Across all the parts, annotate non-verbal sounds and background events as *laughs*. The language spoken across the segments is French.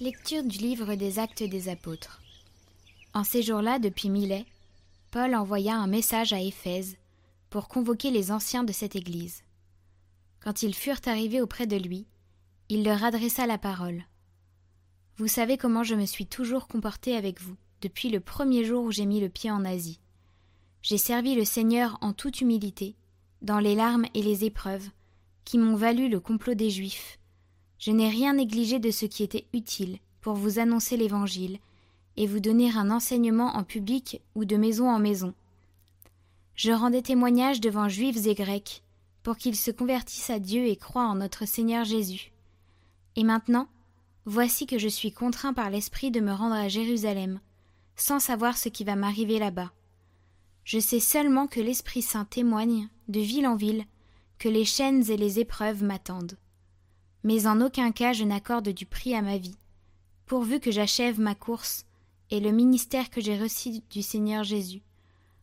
Lecture du livre des Actes des Apôtres. En ces jours-là, depuis Milet, Paul envoya un message à Éphèse pour convoquer les anciens de cette Église. Quand ils furent arrivés auprès de lui, il leur adressa la parole. Vous savez comment je me suis toujours comporté avec vous depuis le premier jour où j'ai mis le pied en Asie. J'ai servi le Seigneur en toute humilité, dans les larmes et les épreuves, qui m'ont valu le complot des Juifs. Je n'ai rien négligé de ce qui était utile pour vous annoncer l'Évangile et vous donner un enseignement en public ou de maison en maison. Je rendais témoignage devant Juifs et Grecs pour qu'ils se convertissent à Dieu et croient en notre Seigneur Jésus. Et maintenant, voici que je suis contraint par l'Esprit de me rendre à Jérusalem, sans savoir ce qui va m'arriver là-bas. Je sais seulement que l'Esprit Saint témoigne, de ville en ville, que les chaînes et les épreuves m'attendent. Mais en aucun cas je n'accorde du prix à ma vie, pourvu que j'achève ma course et le ministère que j'ai reçu du Seigneur Jésus,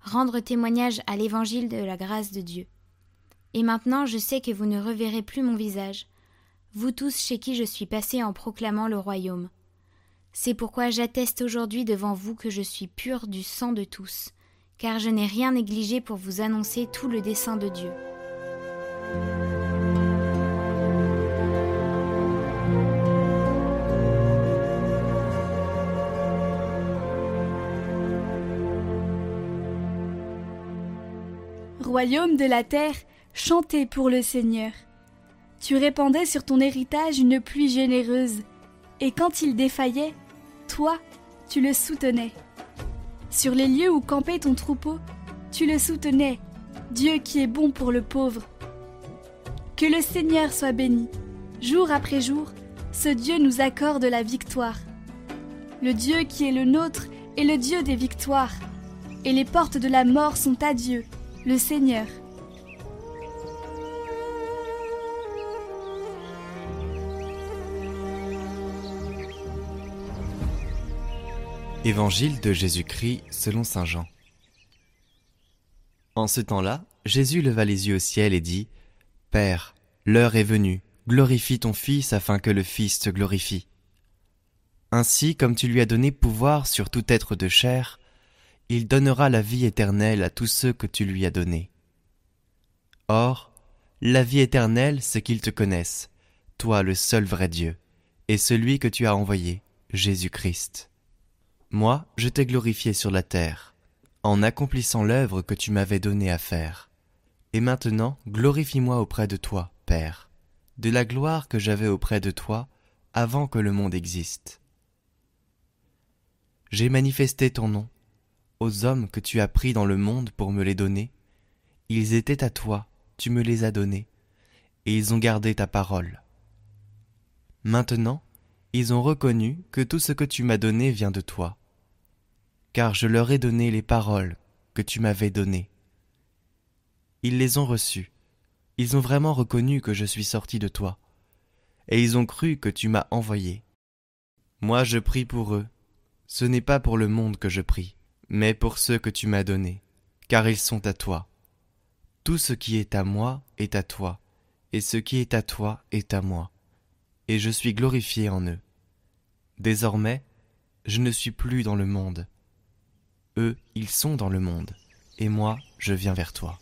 rendre témoignage à l'évangile de la grâce de Dieu. Et maintenant je sais que vous ne reverrez plus mon visage, vous tous chez qui je suis passé en proclamant le royaume. C'est pourquoi j'atteste aujourd'hui devant vous que je suis pur du sang de tous, car je n'ai rien négligé pour vous annoncer tout le dessein de Dieu. Royaume de la terre, chantez pour le Seigneur. Tu répandais sur ton héritage une pluie généreuse, et quand il défaillait, toi, tu le soutenais. Sur les lieux où campait ton troupeau, tu le soutenais, Dieu qui est bon pour le pauvre. Que le Seigneur soit béni. Jour après jour, ce Dieu nous accorde la victoire. Le Dieu qui est le nôtre est le Dieu des victoires, et les portes de la mort sont à Dieu, le Seigneur. Évangile de Jésus-Christ selon Saint Jean. En ce temps-là, Jésus leva les yeux au ciel et dit, Père, l'heure est venue, glorifie ton Fils afin que le Fils te glorifie. Ainsi, comme tu lui as donné pouvoir sur tout être de chair, il donnera la vie éternelle à tous ceux que tu lui as donnés. Or, la vie éternelle, c'est qu'ils te connaissent, toi le seul vrai Dieu, et celui que tu as envoyé, Jésus-Christ. Moi, je t'ai glorifié sur la terre, en accomplissant l'œuvre que tu m'avais donnée à faire. Et maintenant, glorifie-moi auprès de toi, Père, de la gloire que j'avais auprès de toi avant que le monde existe. J'ai manifesté ton nom aux hommes que tu as pris dans le monde pour me les donner. Ils étaient à toi, tu me les as donnés, et ils ont gardé ta parole. Maintenant, ils ont reconnu que tout ce que tu m'as donné vient de toi car je leur ai donné les paroles que tu m'avais données. Ils les ont reçues, ils ont vraiment reconnu que je suis sorti de toi, et ils ont cru que tu m'as envoyé. Moi je prie pour eux, ce n'est pas pour le monde que je prie, mais pour ceux que tu m'as donnés, car ils sont à toi. Tout ce qui est à moi est à toi, et ce qui est à toi est à moi, et je suis glorifié en eux. Désormais, je ne suis plus dans le monde, eux, ils sont dans le monde, et moi, je viens vers toi.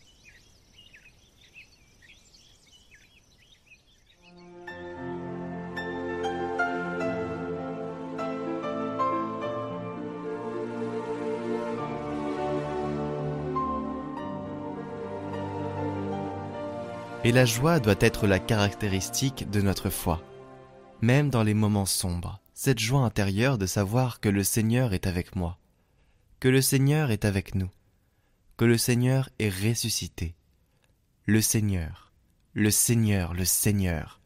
Et la joie doit être la caractéristique de notre foi. Même dans les moments sombres, cette joie intérieure de savoir que le Seigneur est avec moi que le Seigneur est avec nous, que le Seigneur est ressuscité. Le Seigneur, le Seigneur, le Seigneur,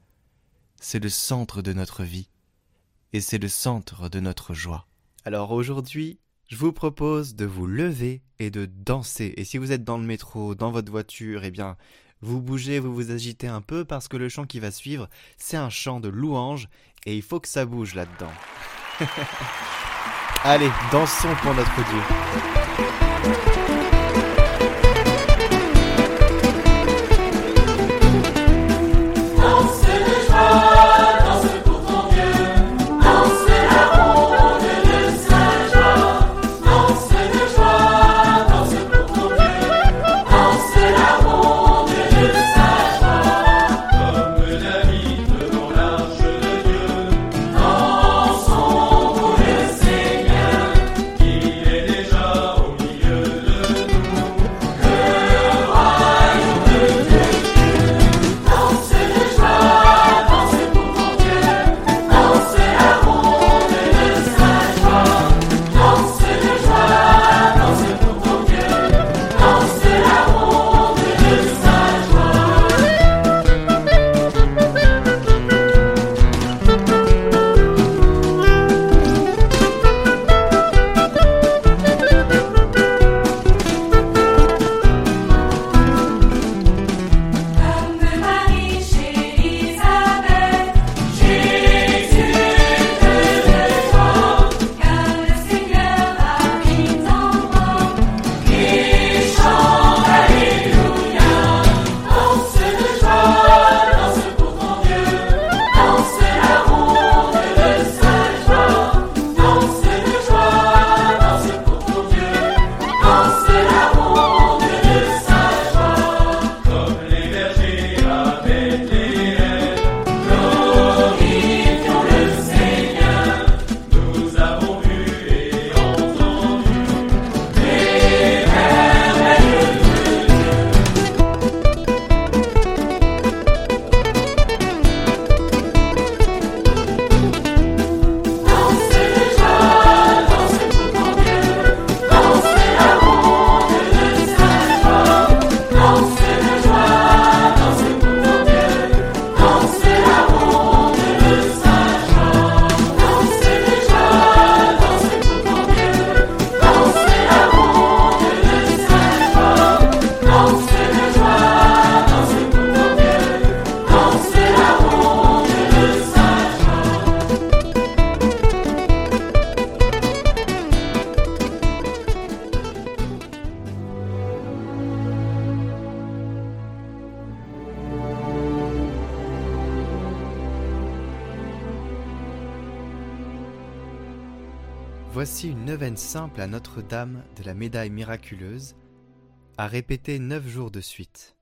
c'est le centre de notre vie et c'est le centre de notre joie. Alors aujourd'hui, je vous propose de vous lever et de danser. Et si vous êtes dans le métro, dans votre voiture, eh bien, vous bougez, vous vous agitez un peu parce que le chant qui va suivre, c'est un chant de louange et il faut que ça bouge là-dedans. *laughs* Allez, dansons pour notre Dieu. Voici une neuvaine simple à Notre-Dame de la médaille miraculeuse, à répéter neuf jours de suite.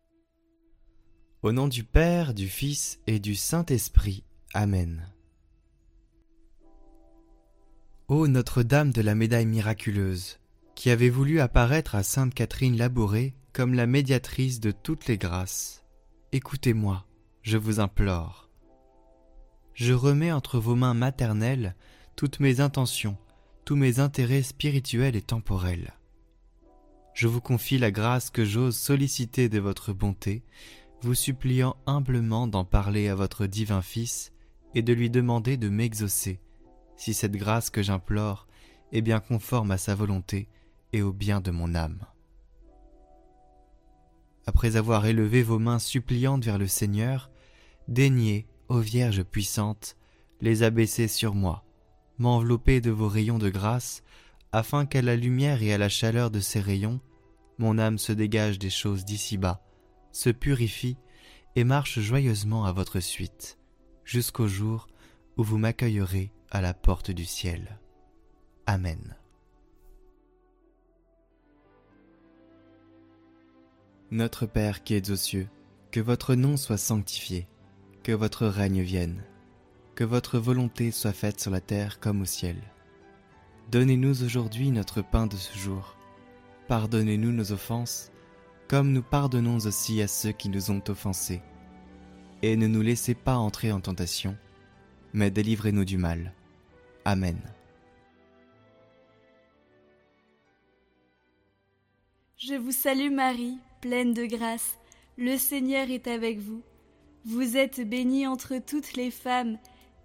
Au nom du Père, du Fils et du Saint-Esprit. Amen. Ô Notre-Dame de la médaille miraculeuse, qui avez voulu apparaître à Sainte Catherine Labourée comme la médiatrice de toutes les grâces, écoutez-moi, je vous implore. Je remets entre vos mains maternelles toutes mes intentions, tous mes intérêts spirituels et temporels. Je vous confie la grâce que j'ose solliciter de votre bonté, vous suppliant humblement d'en parler à votre divin Fils et de lui demander de m'exaucer, si cette grâce que j'implore est bien conforme à sa volonté et au bien de mon âme. Après avoir élevé vos mains suppliantes vers le Seigneur, daignez, ô Vierge puissante, les abaisser sur moi, m'envelopper de vos rayons de grâce, afin qu'à la lumière et à la chaleur de ces rayons, mon âme se dégage des choses d'ici-bas, se purifie et marche joyeusement à votre suite, jusqu'au jour où vous m'accueillerez à la porte du ciel. Amen. Notre Père qui es aux cieux, que votre nom soit sanctifié, que votre règne vienne, que votre volonté soit faite sur la terre comme au ciel. Donnez-nous aujourd'hui notre pain de ce jour. Pardonnez-nous nos offenses, comme nous pardonnons aussi à ceux qui nous ont offensés. Et ne nous laissez pas entrer en tentation, mais délivrez-nous du mal. Amen. Je vous salue Marie, pleine de grâce, le Seigneur est avec vous. Vous êtes bénie entre toutes les femmes,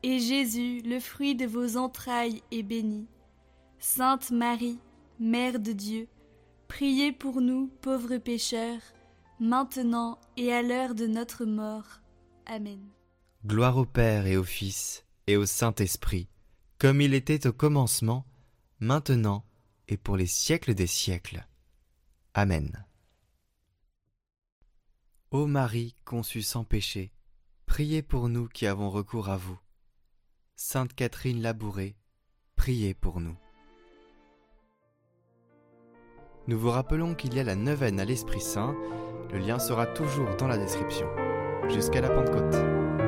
et Jésus, le fruit de vos entrailles, est béni. Sainte Marie, Mère de Dieu, priez pour nous pauvres pécheurs, maintenant et à l'heure de notre mort. Amen. Gloire au Père et au Fils et au Saint-Esprit, comme il était au commencement, maintenant et pour les siècles des siècles. Amen. Ô Marie conçue sans péché, priez pour nous qui avons recours à vous. Sainte Catherine Labourée, priez pour nous. Nous vous rappelons qu'il y a la neuvaine à l'Esprit Saint, le lien sera toujours dans la description. Jusqu'à la Pentecôte.